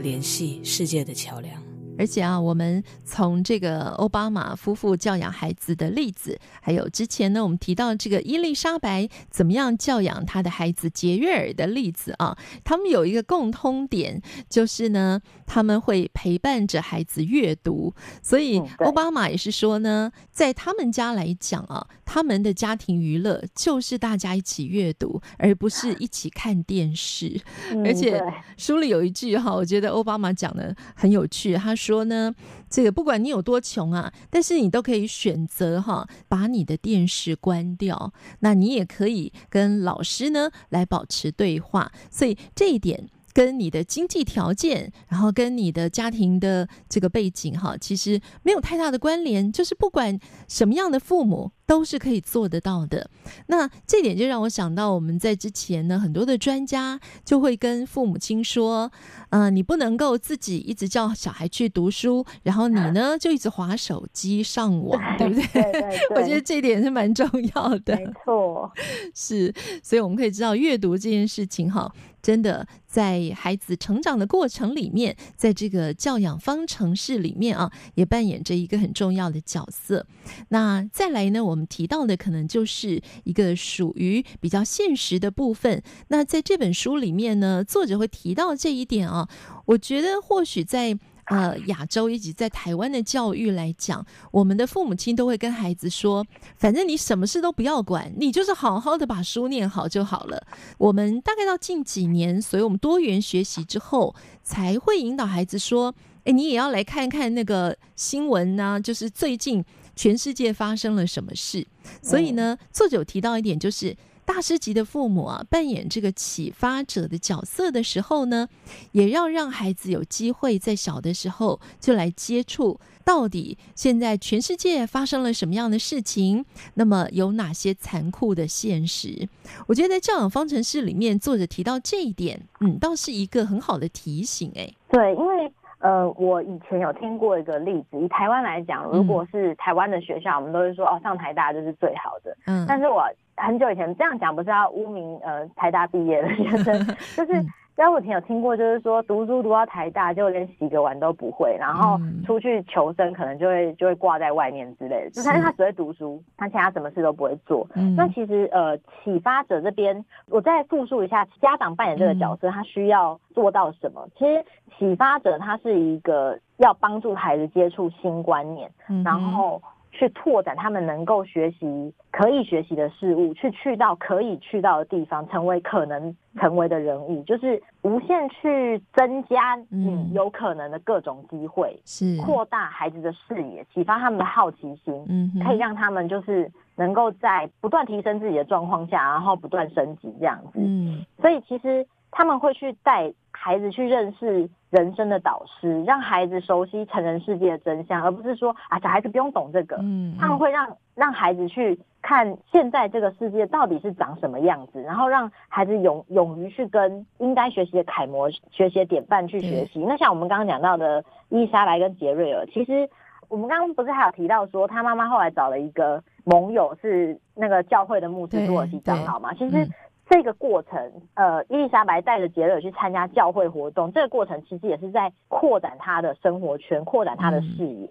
联系世界的桥梁。而且啊，我们从这个奥巴马夫妇教养孩子的例子，还有之前呢，我们提到这个伊丽莎白怎么样教养她的孩子杰瑞尔的例子啊，他们有一个共通点，就是呢，他们会陪伴着孩子阅读。所以奥巴马也是说呢，在他们家来讲啊，他们的家庭娱乐就是大家一起阅读，而不是一起看电视。而且书里有一句哈，我觉得奥巴马讲的很有趣，他说。说呢，这个不管你有多穷啊，但是你都可以选择哈，把你的电视关掉。那你也可以跟老师呢来保持对话。所以这一点跟你的经济条件，然后跟你的家庭的这个背景哈，其实没有太大的关联。就是不管什么样的父母。都是可以做得到的。那这点就让我想到，我们在之前呢，很多的专家就会跟父母亲说：“嗯、呃，你不能够自己一直叫小孩去读书，然后你呢 就一直划手机上网，对不对？”对对对，我觉得这点是蛮重要的。没错，是，所以我们可以知道，阅读这件事情哈，真的在孩子成长的过程里面，在这个教养方程式里面啊，也扮演着一个很重要的角色。那再来呢，我。我们提到的可能就是一个属于比较现实的部分。那在这本书里面呢，作者会提到这一点啊。我觉得或许在呃亚洲以及在台湾的教育来讲，我们的父母亲都会跟孩子说，反正你什么事都不要管，你就是好好的把书念好就好了。我们大概到近几年，所以我们多元学习之后，才会引导孩子说，哎，你也要来看看那个新闻呢，就是最近全世界发生了什么事。所以呢，作者有提到一点，就是。大师级的父母啊，扮演这个启发者的角色的时候呢，也要让孩子有机会在小的时候就来接触，到底现在全世界发生了什么样的事情，那么有哪些残酷的现实？我觉得在教养方程式里面，作者提到这一点，嗯，倒是一个很好的提醒。哎，对，因为呃，我以前有听过一个例子，以台湾来讲，如果是台湾的学校，嗯、我们都会说哦，上台大就是最好的，嗯，但是我。很久以前这样讲不是要污名呃台大毕业的学生，就是在我以前有听过，就是说读书读到台大就连洗个碗都不会，然后出去求生可能就会就会挂在外面之类的。就但是他只会读书，他其他什么事都不会做。嗯、那其实呃启发者这边，我再复述一下家长扮演这个角色，他需要做到什么？其实启发者他是一个要帮助孩子接触新观念，然后。去拓展他们能够学习、可以学习的事物，去去到可以去到的地方，成为可能成为的人物，就是无限去增加你有可能的各种机会，是扩大孩子的视野，启发他们的好奇心，嗯，可以让他们就是能够在不断提升自己的状况下，然后不断升级这样子，嗯，所以其实他们会去带孩子去认识。人生的导师，让孩子熟悉成人世界的真相，而不是说啊，小孩子不用懂这个。嗯，他们会让让孩子去看现在这个世界到底是长什么样子，然后让孩子勇勇于去跟应该学习的楷模、学习的典范去学习。那像我们刚刚讲到的伊丽莎白跟杰瑞尔，其实我们刚刚不是还有提到说，他妈妈后来找了一个盟友，是那个教会的牧师多尔西长老嘛？其实。这个过程，呃，伊丽莎白带着杰瑞尔去参加教会活动，这个过程其实也是在扩展他的生活圈，扩展他的视野，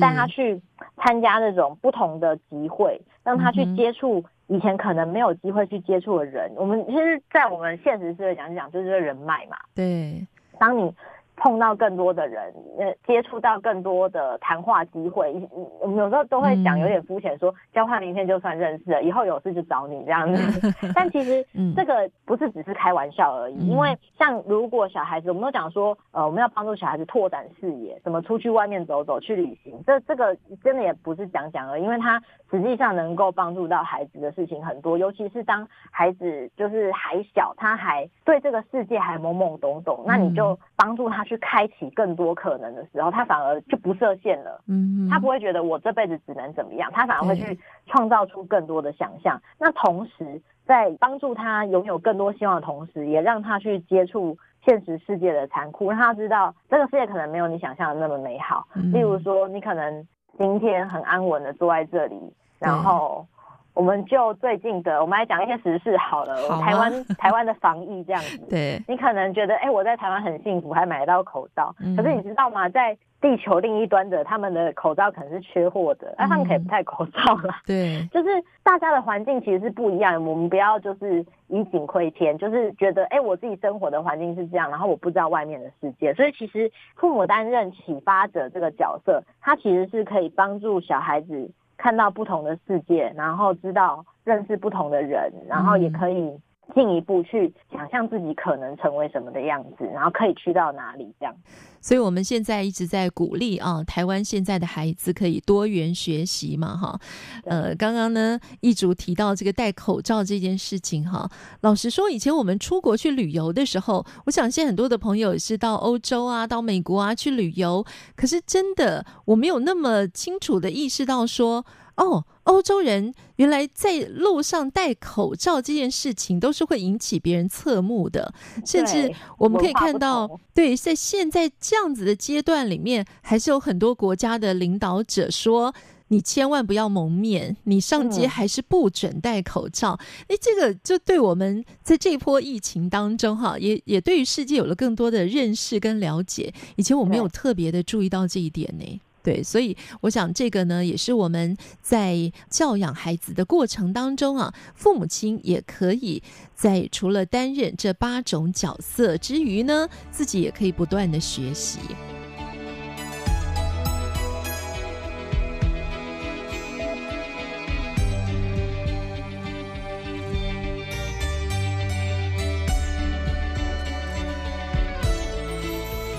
带、嗯、他去参加那种不同的集会，让他去接触以前可能没有机会去接触的人。嗯、我们其实，在我们现实社会讲讲，就是这个人脉嘛。对，当你。碰到更多的人，呃，接触到更多的谈话机会。我们有时候都会讲有点肤浅，说交换名片就算认识了，以后有事就找你这样子。但其实这个不是只是开玩笑而已，因为像如果小孩子，我们都讲说，呃，我们要帮助小孩子拓展视野，怎么出去外面走走，去旅行。这这个真的也不是讲讲而已，因为他实际上能够帮助到孩子的事情很多，尤其是当孩子就是还小，他还对这个世界还懵懵懂懂，那你就帮助他去。去开启更多可能的时候，他反而就不设限了。嗯，他不会觉得我这辈子只能怎么样，他反而会去创造出更多的想象。那同时，在帮助他拥有更多希望的同时，也让他去接触现实世界的残酷，让他知道这个世界可能没有你想象的那么美好。例如说，你可能今天很安稳的坐在这里，然后。我们就最近的，我们来讲一些时事好了。台湾 台湾的防疫这样子，对，你可能觉得，哎、欸，我在台湾很幸福，还买得到口罩。嗯、可是你知道吗？在地球另一端的，他们的口罩可能是缺货的，那、嗯啊、他们可以不戴口罩了。对，就是大家的环境其实是不一样。我们不要就是以景窥天，就是觉得，哎、欸，我自己生活的环境是这样，然后我不知道外面的世界。所以其实父母担任启发者这个角色，他其实是可以帮助小孩子。看到不同的世界，然后知道认识不同的人，然后也可以进一步去想象自己可能成为什么的样子，然后可以去到哪里这样。所以我们现在一直在鼓励啊，台湾现在的孩子可以多元学习嘛，哈。呃，刚刚呢，一竹提到这个戴口罩这件事情，哈。老实说，以前我们出国去旅游的时候，我想现在很多的朋友是到欧洲啊、到美国啊去旅游，可是真的我没有那么清楚的意识到说，哦，欧洲人原来在路上戴口罩这件事情都是会引起别人侧目的，甚至我们可以看到，对，在现在。这样子的阶段里面，还是有很多国家的领导者说：“你千万不要蒙面，你上街还是不准戴口罩。嗯”诶，这个就对我们在这波疫情当中，哈，也也对于世界有了更多的认识跟了解。以前我没有特别的注意到这一点呢。对所以我想这个呢也是我们在教养孩子的过程当中啊父母亲也可以在除了担任这八种角色之余呢自己也可以不断的学习。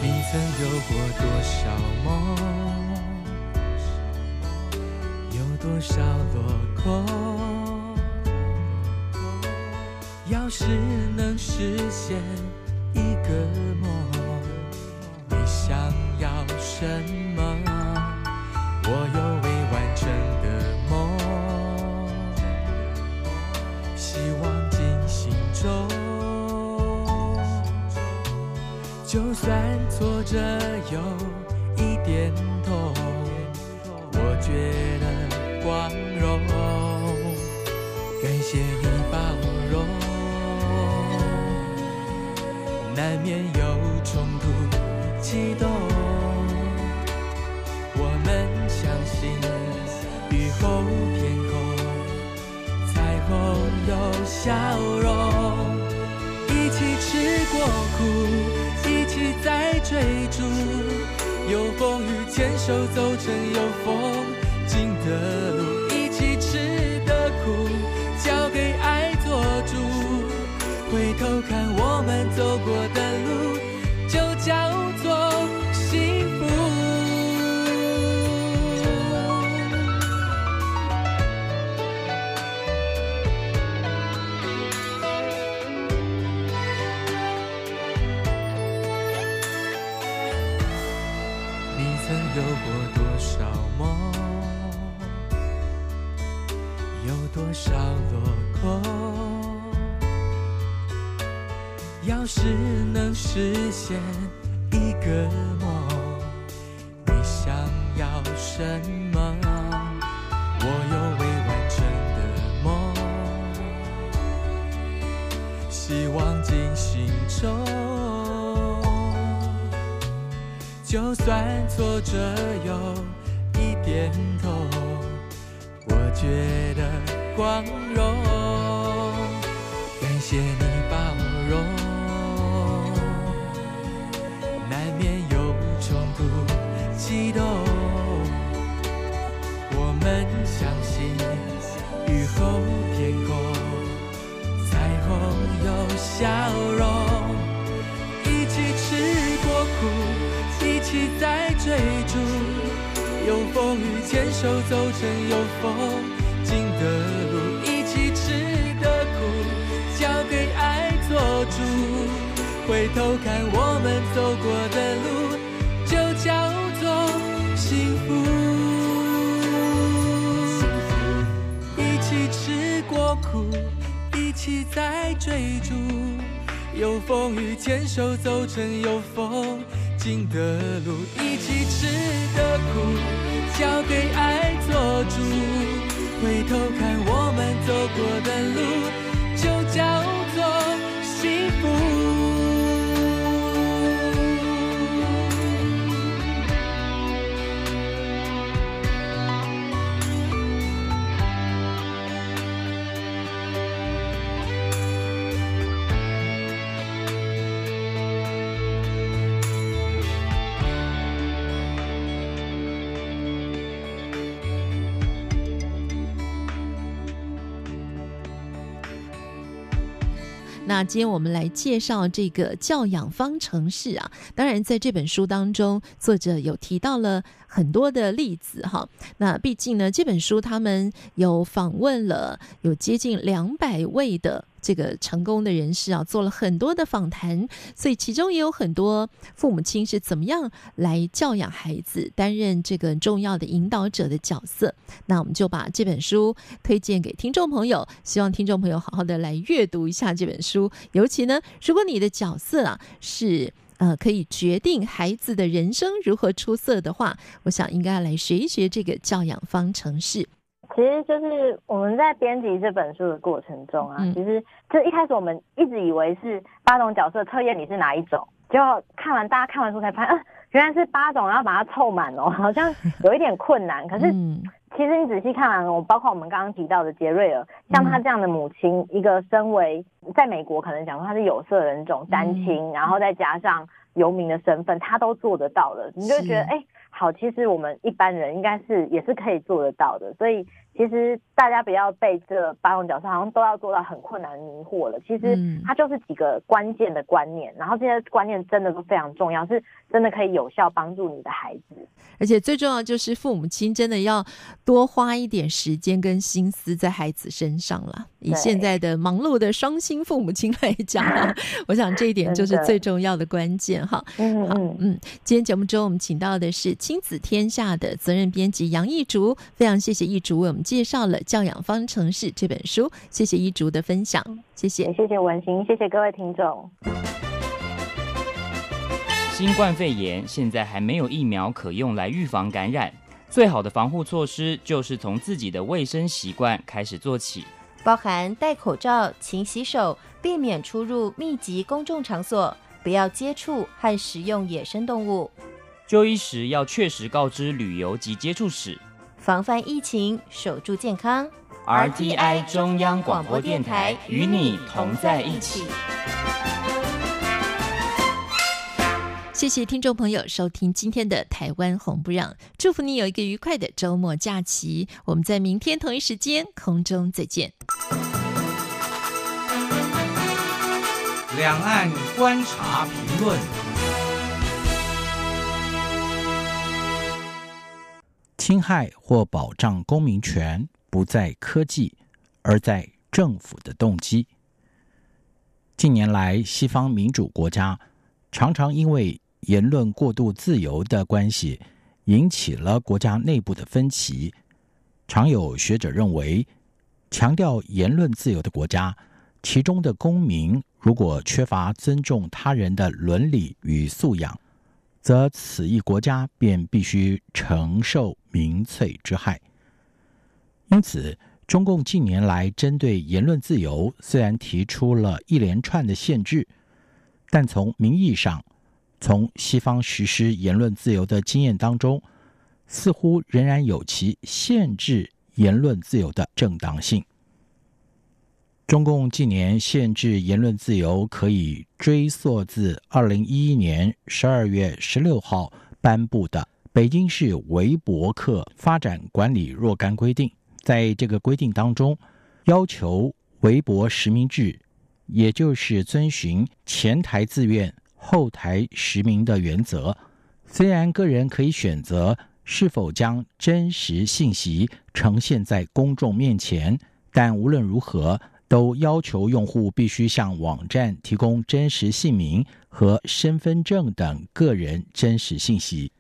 你曾有过多少梦多少落空。要是能实现一个梦，你想要什么？笑容。一起吃过苦，一起在追逐，有风雨牵手走成实现一个梦，你想要什么？我有未完成的梦，希望进行中。就算挫折有一点痛，我觉得光荣。牵手走成有风景的路。一起吃的苦，交给爱做主，回头看我们走过的路，就叫做。幸福，一起吃过苦，一起在追逐，有风雨牵手走成有风新的路。一起吃的苦，交给爱做主，回头看我们走过的路，就叫做幸福。今天我们来介绍这个教养方程式啊，当然在这本书当中，作者有提到了很多的例子哈。那毕竟呢，这本书他们有访问了有接近两百位的。这个成功的人士啊，做了很多的访谈，所以其中也有很多父母亲是怎么样来教养孩子，担任这个重要的引导者的角色。那我们就把这本书推荐给听众朋友，希望听众朋友好好的来阅读一下这本书。尤其呢，如果你的角色啊是呃可以决定孩子的人生如何出色的话，我想应该来学一学这个教养方程式。其实就是我们在编辑这本书的过程中啊，嗯、其实就一开始我们一直以为是八种角色测验你是哪一种，就看完大家看完书才发现，啊，原来是八种，然后把它凑满哦，好像有一点困难。可是 其实你仔细看完，我包括我们刚刚提到的杰瑞尔，像他这样的母亲，一个身为在美国可能讲说他是有色人种单亲，然后再加上游民的身份，他都做得到了，你就觉得哎。好，其实我们一般人应该是也是可以做得到的，所以其实大家不要被这八种角色好像都要做到很困难迷惑了。其实它就是几个关键的观念，然后这些观念真的都非常重要，是真的可以有效帮助你的孩子。而且最重要就是父母亲真的要多花一点时间跟心思在孩子身上了。以现在的忙碌的双薪父母亲来讲，我想这一点就是最重要的关键哈。嗯好，嗯，今天节目中我们请到的是亲子天下的责任编辑杨义竹，非常谢谢义竹为我们介绍了《教养方程式》这本书，谢谢一竹的分享，谢谢，谢谢文心，谢谢各位听众。新冠肺炎现在还没有疫苗可用来预防感染，最好的防护措施就是从自己的卫生习惯开始做起。包含戴口罩、勤洗手、避免出入密集公众场所、不要接触和食用野生动物。就医时要确实告知旅游及接触史，防范疫情，守住健康。RTI 中央广播电台与你同在一起。谢谢听众朋友收听今天的《台湾红不让》，祝福你有一个愉快的周末假期。我们在明天同一时间空中再见。两岸观察评论，侵害或保障公民权不在科技，而在政府的动机。近年来，西方民主国家常常因为言论过度自由的关系，引起了国家内部的分歧。常有学者认为，强调言论自由的国家，其中的公民如果缺乏尊重他人的伦理与素养，则此一国家便必须承受民粹之害。因此，中共近年来针对言论自由，虽然提出了一连串的限制，但从名义上，从西方实施言论自由的经验当中，似乎仍然有其限制言论自由的正当性。中共近年限制言论自由，可以追溯自二零一一年十二月十六号颁布的《北京市微博客发展管理若干规定》。在这个规定当中，要求微博实名制，也就是遵循前台自愿。后台实名的原则，虽然个人可以选择是否将真实信息呈现在公众面前，但无论如何，都要求用户必须向网站提供真实姓名和身份证等个人真实信息。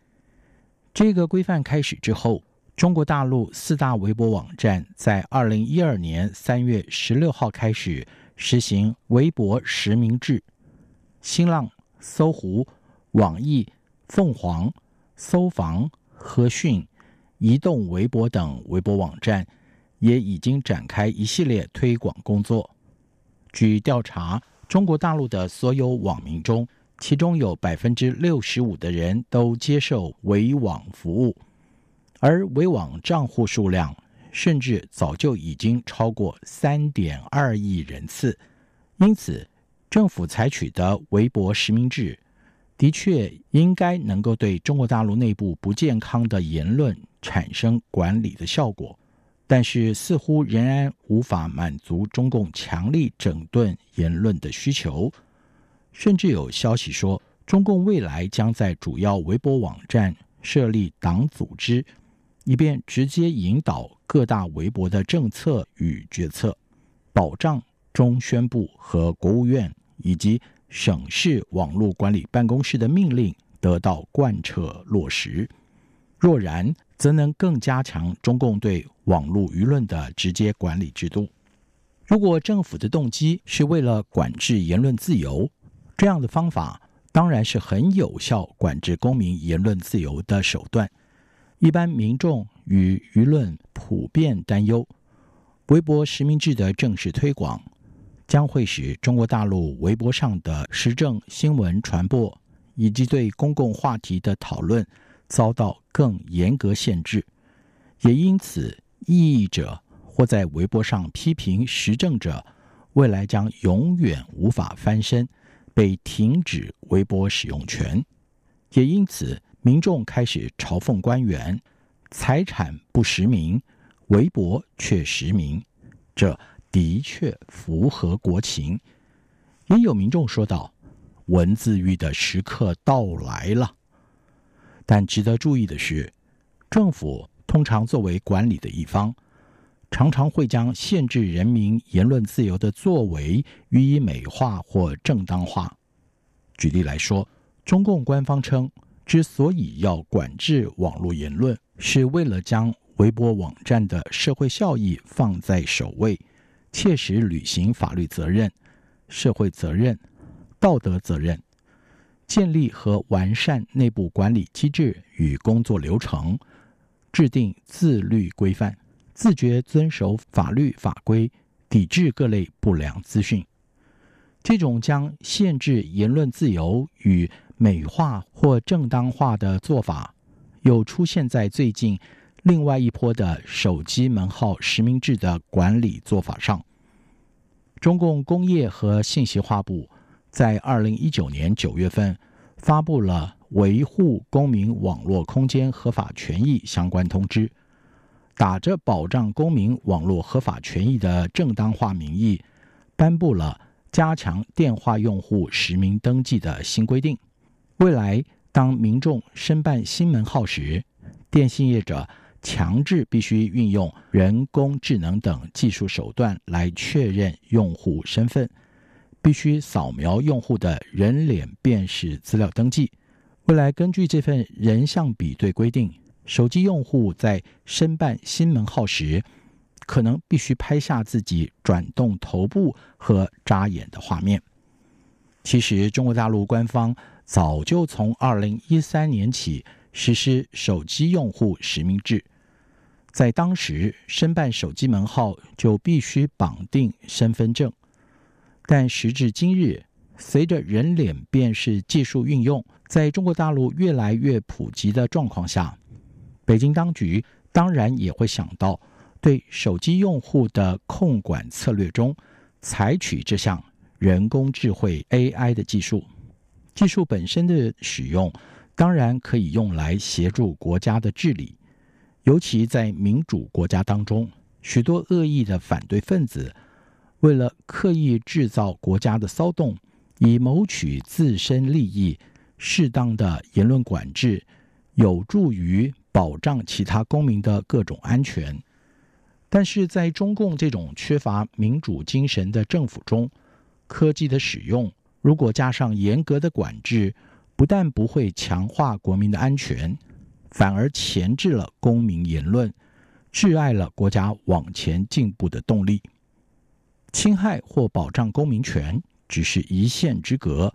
这个规范开始之后，中国大陆四大微博网站在二零一二年三月十六号开始实行微博实名制，新浪。搜狐、网易、凤凰、搜房、和讯、移动微博等微博网站也已经展开一系列推广工作。据调查，中国大陆的所有网民中，其中有百分之六十五的人都接受维网服务，而维网账户数量甚至早就已经超过三点二亿人次。因此，政府采取的微博实名制，的确应该能够对中国大陆内部不健康的言论产生管理的效果，但是似乎仍然无法满足中共强力整顿言论的需求。甚至有消息说，中共未来将在主要微博网站设立党组织，以便直接引导各大微博的政策与决策，保障中宣部和国务院。以及省市网络管理办公室的命令得到贯彻落实，若然，则能更加强中共对网络舆论的直接管理制度。如果政府的动机是为了管制言论自由，这样的方法当然是很有效管制公民言论自由的手段。一般民众与舆论普遍担忧，微博实名制的正式推广。将会使中国大陆微博上的时政新闻传播以及对公共话题的讨论遭到更严格限制，也因此，异议者或在微博上批评时政者，未来将永远无法翻身，被停止微博使用权。也因此，民众开始嘲讽官员财产不实名，微博却实名，这的确符合国情。也有民众说道：“文字狱的时刻到来了。”但值得注意的是，政府通常作为管理的一方，常常会将限制人民言论自由的作为予以美化或正当化。举例来说，中共官方称，之所以要管制网络言论，是为了将微博网站的社会效益放在首位，切实履行法律责任、社会责任、道德责任。建立和完善内部管理机制与工作流程，制定自律规范，自觉遵守法律法规，抵制各类不良资讯。这种将限制言论自由与美化或正当化的做法，又出现在最近另外一波的手机门号实名制的管理做法上。中共工业和信息化部。在二零一九年九月份，发布了维护公民网络空间合法权益相关通知，打着保障公民网络合法权益的正当化名义，颁布了加强电话用户实名登记的新规定。未来，当民众申办新门号时，电信业者强制必须运用人工智能等技术手段来确认用户身份。必须扫描用户的人脸辨识资料登记。未来根据这份人像比对规定，手机用户在申办新门号时，可能必须拍下自己转动头部和眨眼的画面。其实，中国大陆官方早就从二零一三年起实施手机用户实名制，在当时申办手机门号就必须绑定身份证。但时至今日，随着人脸辨识技术运用在中国大陆越来越普及的状况下，北京当局当然也会想到对手机用户的控管策略中采取这项人工智慧 AI 的技术。技术本身的使用当然可以用来协助国家的治理，尤其在民主国家当中，许多恶意的反对分子。为了刻意制造国家的骚动，以谋取自身利益，适当的言论管制有助于保障其他公民的各种安全。但是在中共这种缺乏民主精神的政府中，科技的使用如果加上严格的管制，不但不会强化国民的安全，反而钳制了公民言论，窒碍了国家往前进步的动力。侵害或保障公民权只是一线之隔，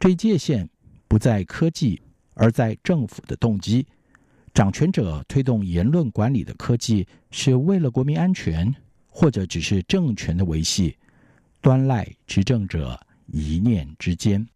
这界限不在科技，而在政府的动机。掌权者推动言论管理的科技是为了国民安全，或者只是政权的维系，端赖执政者一念之间。